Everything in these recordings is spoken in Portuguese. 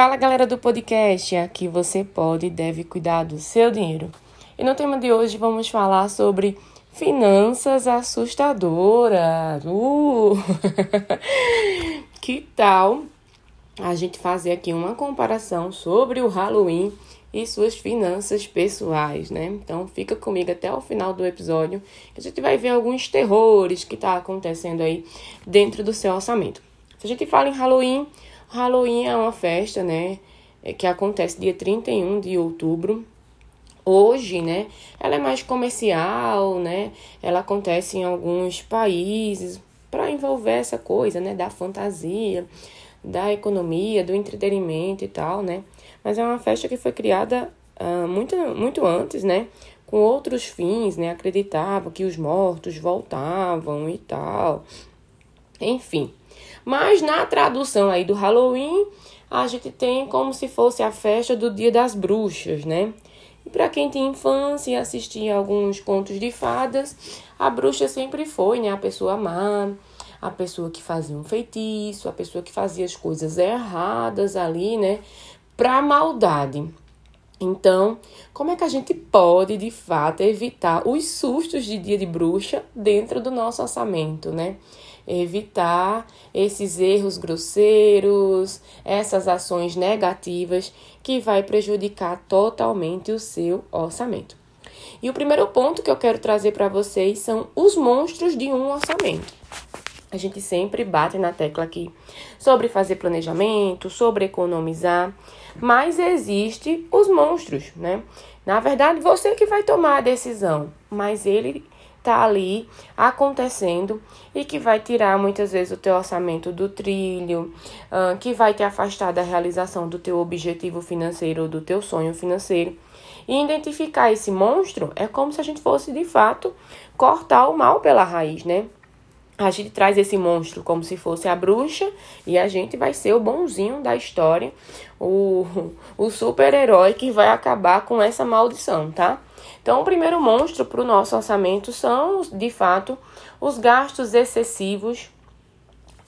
Fala galera do podcast, aqui você pode e deve cuidar do seu dinheiro. E no tema de hoje vamos falar sobre finanças assustadoras. Uh! que tal a gente fazer aqui uma comparação sobre o Halloween e suas finanças pessoais, né? Então fica comigo até o final do episódio, que a gente vai ver alguns terrores que tá acontecendo aí dentro do seu orçamento. Se a gente fala em Halloween, Halloween é uma festa, né, é, que acontece dia 31 de outubro. Hoje, né, ela é mais comercial, né? Ela acontece em alguns países para envolver essa coisa, né, da fantasia, da economia, do entretenimento e tal, né? Mas é uma festa que foi criada uh, muito, muito antes, né? Com outros fins, né? Acreditava que os mortos voltavam e tal. Enfim. Mas na tradução aí do Halloween, a gente tem como se fosse a festa do Dia das Bruxas, né? E para quem tem infância e assistia alguns contos de fadas, a bruxa sempre foi, né, a pessoa má, a pessoa que fazia um feitiço, a pessoa que fazia as coisas erradas ali, né, para maldade. Então, como é que a gente pode, de fato, evitar os sustos de dia de bruxa dentro do nosso orçamento, né? Evitar esses erros grosseiros, essas ações negativas que vai prejudicar totalmente o seu orçamento. E o primeiro ponto que eu quero trazer para vocês são os monstros de um orçamento. A gente sempre bate na tecla aqui sobre fazer planejamento, sobre economizar, mas existe os monstros, né? Na verdade, você que vai tomar a decisão, mas ele tá ali acontecendo e que vai tirar muitas vezes o teu orçamento do trilho, uh, que vai te afastar da realização do teu objetivo financeiro ou do teu sonho financeiro. E identificar esse monstro é como se a gente fosse de fato cortar o mal pela raiz, né? a gente traz esse monstro como se fosse a bruxa e a gente vai ser o bonzinho da história, o, o super-herói que vai acabar com essa maldição, tá? Então, o primeiro monstro para o nosso orçamento são, de fato, os gastos excessivos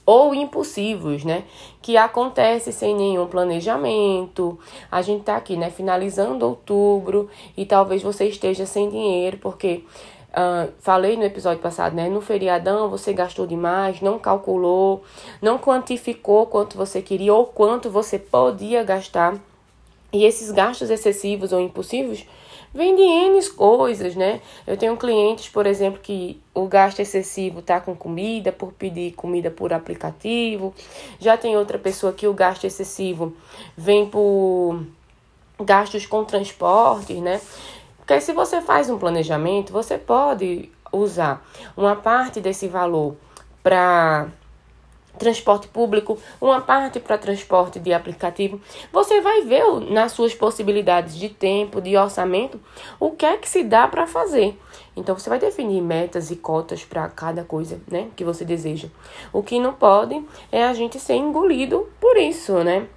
ou impulsivos, né? Que acontece sem nenhum planejamento. A gente tá aqui, né? Finalizando outubro e talvez você esteja sem dinheiro porque Uh, falei no episódio passado, né? No feriadão você gastou demais, não calculou, não quantificou quanto você queria ou quanto você podia gastar. E esses gastos excessivos ou impulsivos vêm de N coisas, né? Eu tenho clientes, por exemplo, que o gasto excessivo tá com comida, por pedir comida por aplicativo. Já tem outra pessoa que o gasto excessivo vem por gastos com transportes, né? Porque se você faz um planejamento, você pode usar uma parte desse valor para transporte público, uma parte para transporte de aplicativo. Você vai ver nas suas possibilidades de tempo, de orçamento, o que é que se dá para fazer. Então você vai definir metas e cotas para cada coisa, né, que você deseja. O que não pode é a gente ser engolido por isso, né?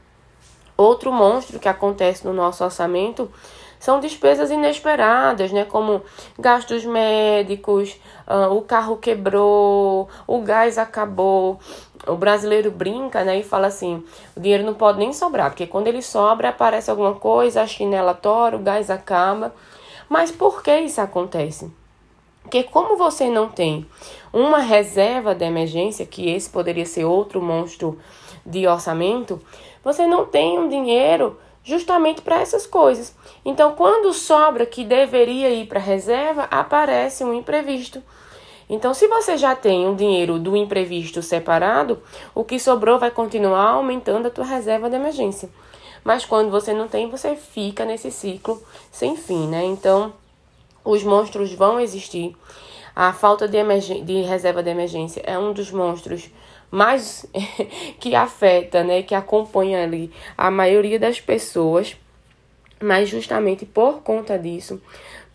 Outro monstro que acontece no nosso orçamento são despesas inesperadas, né? Como gastos médicos, uh, o carro quebrou, o gás acabou. O brasileiro brinca, né? E fala assim: o dinheiro não pode nem sobrar, porque quando ele sobra, aparece alguma coisa, a chinela tora, o gás acaba. Mas por que isso acontece? Porque como você não tem uma reserva de emergência, que esse poderia ser outro monstro de orçamento, você não tem um dinheiro justamente para essas coisas. Então, quando sobra que deveria ir para reserva, aparece um imprevisto. Então, se você já tem um dinheiro do imprevisto separado, o que sobrou vai continuar aumentando a tua reserva de emergência. Mas quando você não tem, você fica nesse ciclo sem fim, né? Então, os monstros vão existir. A falta de, de reserva de emergência é um dos monstros mais que afeta, né, que acompanha ali a maioria das pessoas, mas justamente por conta disso,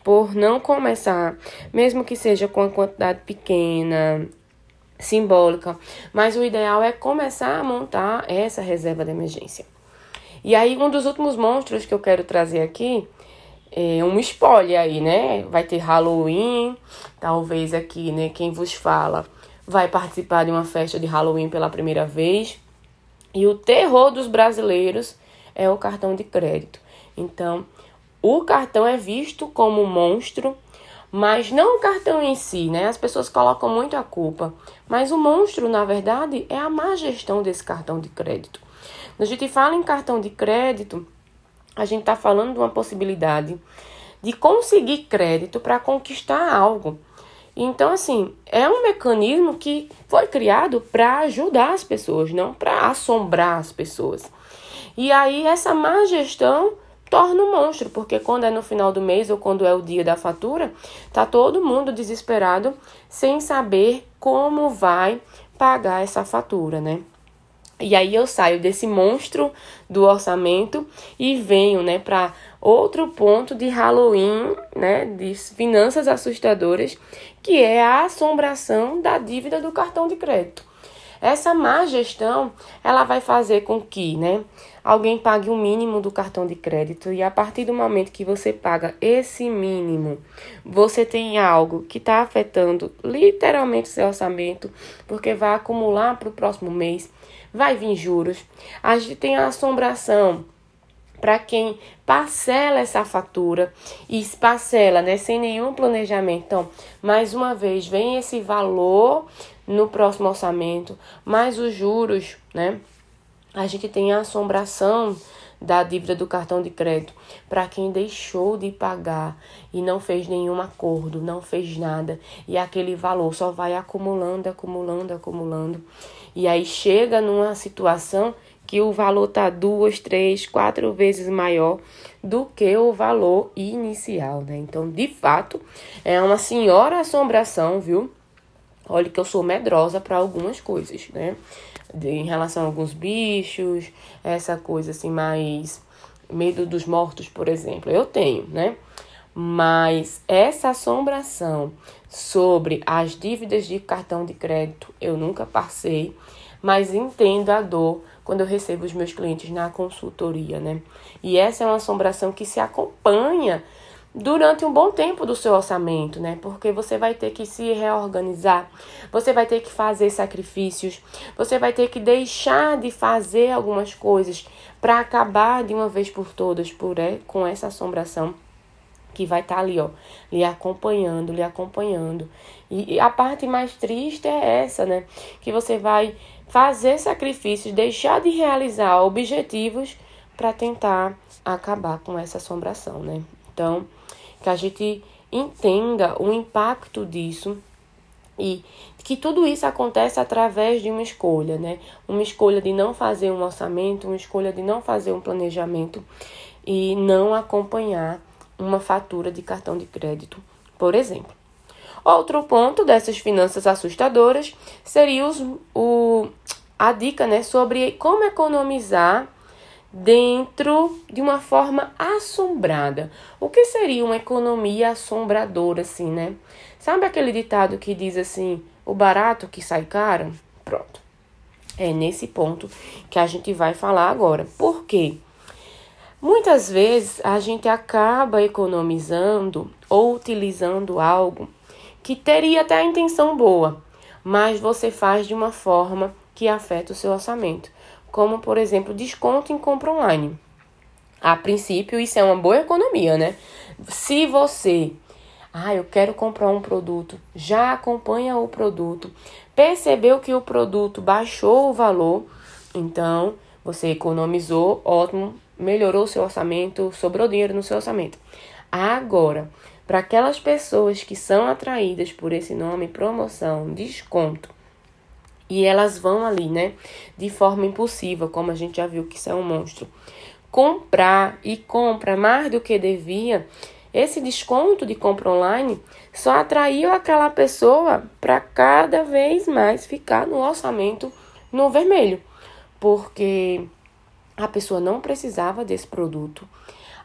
por não começar, mesmo que seja com a quantidade pequena, simbólica, mas o ideal é começar a montar essa reserva de emergência. E aí um dos últimos monstros que eu quero trazer aqui é um spoiler aí, né? Vai ter Halloween, talvez aqui, né, quem vos fala vai participar de uma festa de Halloween pela primeira vez. E o terror dos brasileiros é o cartão de crédito. Então, o cartão é visto como um monstro, mas não o cartão em si, né? As pessoas colocam muito a culpa, mas o monstro, na verdade, é a má gestão desse cartão de crédito. Quando a gente fala em cartão de crédito, a gente está falando de uma possibilidade de conseguir crédito para conquistar algo. Então, assim, é um mecanismo que foi criado para ajudar as pessoas, não para assombrar as pessoas. E aí, essa má gestão torna um monstro, porque quando é no final do mês ou quando é o dia da fatura, tá todo mundo desesperado sem saber como vai pagar essa fatura, né? E aí eu saio desse monstro do orçamento e venho, né, para outro ponto de Halloween, né, de finanças assustadoras, que é a assombração da dívida do cartão de crédito. Essa má gestão, ela vai fazer com que, né, alguém pague o mínimo do cartão de crédito e a partir do momento que você paga esse mínimo, você tem algo que está afetando literalmente seu orçamento, porque vai acumular para o próximo mês, vai vir juros. A gente tem a assombração para quem parcela essa fatura e parcela, né, sem nenhum planejamento. Então, mais uma vez, vem esse valor no próximo orçamento, mais os juros, né? A gente tem a assombração da dívida do cartão de crédito para quem deixou de pagar e não fez nenhum acordo, não fez nada e aquele valor só vai acumulando, acumulando, acumulando e aí chega numa situação que o valor tá duas, três, quatro vezes maior do que o valor inicial, né? Então, de fato, é uma senhora assombração, viu? Olha que eu sou medrosa para algumas coisas, né? Em relação a alguns bichos, essa coisa assim mais medo dos mortos, por exemplo. Eu tenho, né? Mas essa assombração sobre as dívidas de cartão de crédito eu nunca passei, mas entendo a dor quando eu recebo os meus clientes na consultoria, né? E essa é uma assombração que se acompanha durante um bom tempo do seu orçamento, né? Porque você vai ter que se reorganizar, você vai ter que fazer sacrifícios, você vai ter que deixar de fazer algumas coisas para acabar de uma vez por todas por é, com essa assombração que vai estar tá ali, ó, lhe acompanhando, lhe acompanhando. E, e a parte mais triste é essa, né? Que você vai fazer sacrifícios, deixar de realizar objetivos para tentar acabar com essa assombração, né? Então, que a gente entenda o impacto disso e que tudo isso acontece através de uma escolha, né? Uma escolha de não fazer um orçamento, uma escolha de não fazer um planejamento e não acompanhar uma fatura de cartão de crédito, por exemplo. Outro ponto dessas finanças assustadoras seria os, o, a dica né, sobre como economizar dentro de uma forma assombrada. O que seria uma economia assombradora, assim, né? Sabe aquele ditado que diz assim: o barato que sai caro? Pronto. É nesse ponto que a gente vai falar agora. Por quê? Muitas vezes a gente acaba economizando ou utilizando algo que teria até a intenção boa, mas você faz de uma forma que afeta o seu orçamento como por exemplo desconto em compra online. A princípio, isso é uma boa economia, né? Se você, ah, eu quero comprar um produto, já acompanha o produto, percebeu que o produto baixou o valor, então você economizou, ótimo, melhorou o seu orçamento, sobrou dinheiro no seu orçamento. Agora, para aquelas pessoas que são atraídas por esse nome, promoção, desconto, e elas vão ali, né, de forma impulsiva, como a gente já viu que isso é um monstro, comprar e compra mais do que devia. Esse desconto de compra online só atraiu aquela pessoa para cada vez mais ficar no orçamento no vermelho, porque a pessoa não precisava desse produto,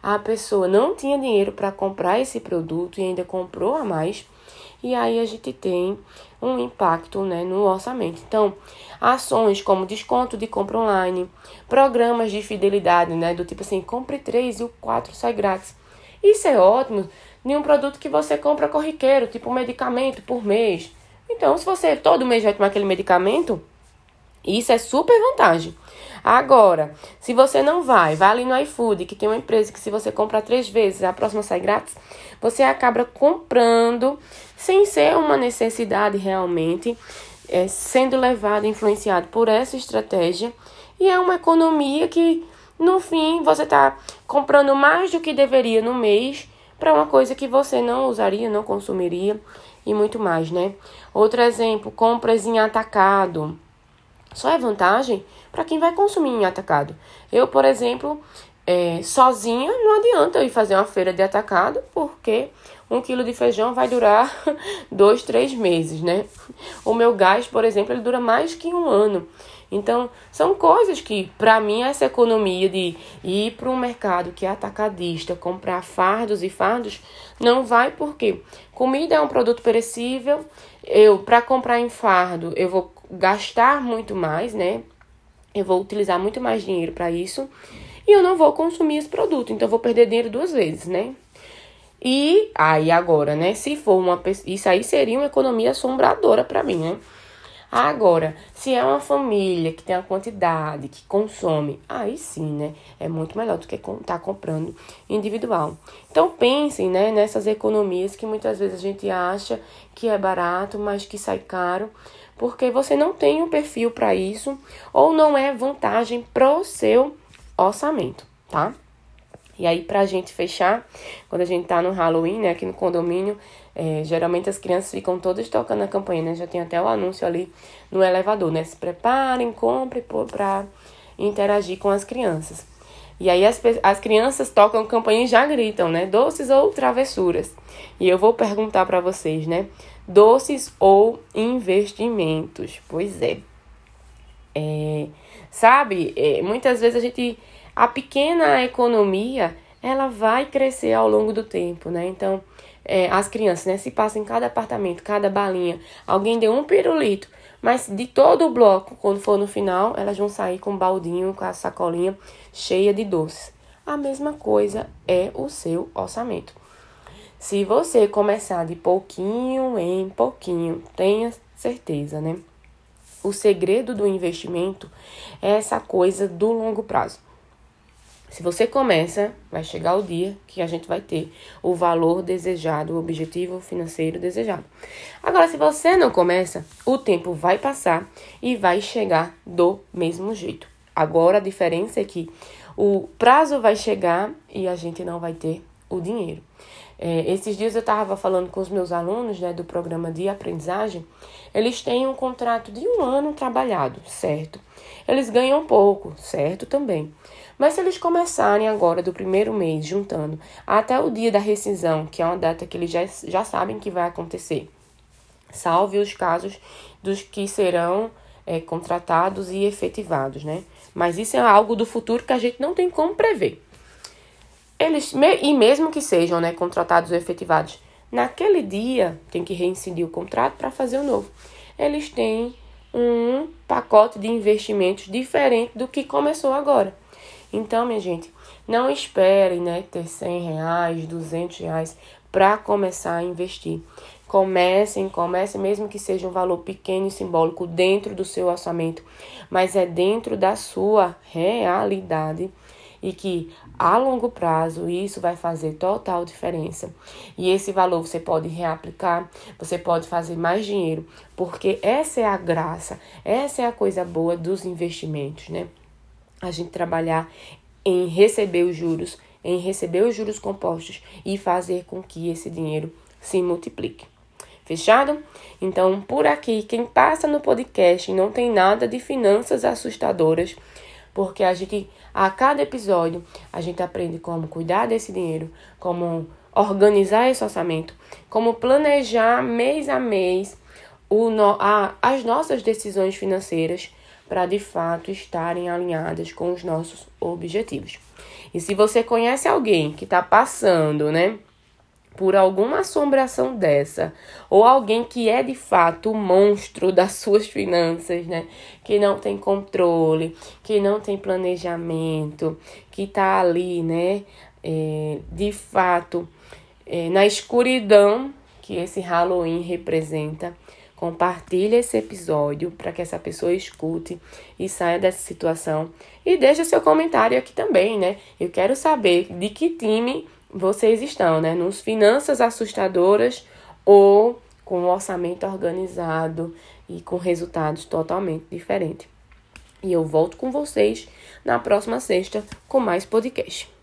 a pessoa não tinha dinheiro para comprar esse produto e ainda comprou a mais e aí a gente tem um impacto né, no orçamento. Então, ações como desconto de compra online, programas de fidelidade, né, do tipo assim, compre três e o quatro sai grátis. Isso é ótimo em um produto que você compra corriqueiro, tipo um medicamento por mês. Então, se você todo mês vai tomar aquele medicamento, isso é super vantagem. Agora, se você não vai, vai ali no iFood, que tem uma empresa que se você comprar três vezes, a próxima sai grátis, você acaba comprando sem ser uma necessidade realmente, é, sendo levado, influenciado por essa estratégia. E é uma economia que, no fim, você está comprando mais do que deveria no mês para uma coisa que você não usaria, não consumiria e muito mais, né? Outro exemplo, compras em atacado. Só é vantagem para quem vai consumir em atacado. Eu, por exemplo, é, sozinha não adianta eu ir fazer uma feira de atacado, porque um quilo de feijão vai durar dois, três meses, né? O meu gás, por exemplo, ele dura mais que um ano. Então, são coisas que, para mim, essa economia de ir para um mercado que é atacadista, comprar fardos e fardos, não vai porque comida é um produto perecível. Eu, para comprar em fardo, eu vou gastar muito mais, né? Eu vou utilizar muito mais dinheiro para isso e eu não vou consumir esse produto, então eu vou perder dinheiro duas vezes, né? E aí agora, né? Se for uma isso aí seria uma economia assombradora para mim, né? Agora, se é uma família que tem a quantidade, que consome, aí sim, né? É muito melhor do que estar tá comprando individual. Então pensem, né, nessas economias que muitas vezes a gente acha que é barato, mas que sai caro, porque você não tem um perfil para isso ou não é vantagem pro seu orçamento, tá? E aí, pra gente fechar, quando a gente tá no Halloween, né, aqui no condomínio, é, geralmente as crianças ficam todas tocando a campanha, né? Já tem até o anúncio ali no elevador, né? Se preparem, comprem para interagir com as crianças. E aí as, as crianças tocam campanha e já gritam, né? Doces ou travessuras. E eu vou perguntar para vocês, né? Doces ou investimentos? Pois é. é sabe, é, muitas vezes a gente a pequena economia ela vai crescer ao longo do tempo, né? Então, é, as crianças, né? Se passa em cada apartamento, cada balinha, alguém deu um pirulito, mas de todo o bloco, quando for no final, elas vão sair com um baldinho, com a sacolinha cheia de doces. A mesma coisa é o seu orçamento. Se você começar de pouquinho em pouquinho, tenha certeza, né? O segredo do investimento é essa coisa do longo prazo. Se você começa, vai chegar o dia que a gente vai ter o valor desejado, o objetivo financeiro desejado. Agora, se você não começa, o tempo vai passar e vai chegar do mesmo jeito. Agora, a diferença é que o prazo vai chegar e a gente não vai ter o dinheiro. É, esses dias eu estava falando com os meus alunos né, do programa de aprendizagem. Eles têm um contrato de um ano trabalhado, certo? Eles ganham pouco, certo também. Mas se eles começarem agora do primeiro mês juntando até o dia da rescisão, que é uma data que eles já, já sabem que vai acontecer, salve os casos dos que serão é, contratados e efetivados, né? Mas isso é algo do futuro que a gente não tem como prever. Eles, e mesmo que sejam né, contratados ou efetivados, naquele dia tem que reincidir o contrato para fazer o novo. Eles têm um pacote de investimentos diferente do que começou agora. Então, minha gente, não esperem né, ter 100 reais, 200 reais para começar a investir. Comecem, comecem, mesmo que seja um valor pequeno e simbólico dentro do seu orçamento, mas é dentro da sua realidade e que a longo prazo isso vai fazer total diferença. E esse valor você pode reaplicar, você pode fazer mais dinheiro, porque essa é a graça, essa é a coisa boa dos investimentos, né? A gente trabalhar em receber os juros, em receber os juros compostos e fazer com que esse dinheiro se multiplique. Fechado? Então, por aqui, quem passa no podcast não tem nada de finanças assustadoras, porque a gente a cada episódio a gente aprende como cuidar desse dinheiro, como organizar esse orçamento, como planejar mês a mês o a, as nossas decisões financeiras para de fato estarem alinhadas com os nossos objetivos. E se você conhece alguém que está passando, né, por alguma assombração dessa, ou alguém que é de fato o monstro das suas finanças, né? Que não tem controle, que não tem planejamento, que tá ali, né? É, de fato, é, na escuridão que esse Halloween representa, Compartilhe esse episódio para que essa pessoa escute e saia dessa situação. E deixe seu comentário aqui também, né? Eu quero saber de que time vocês estão, né? Nos finanças assustadoras ou com um orçamento organizado e com resultados totalmente diferentes. E eu volto com vocês na próxima sexta com mais podcast.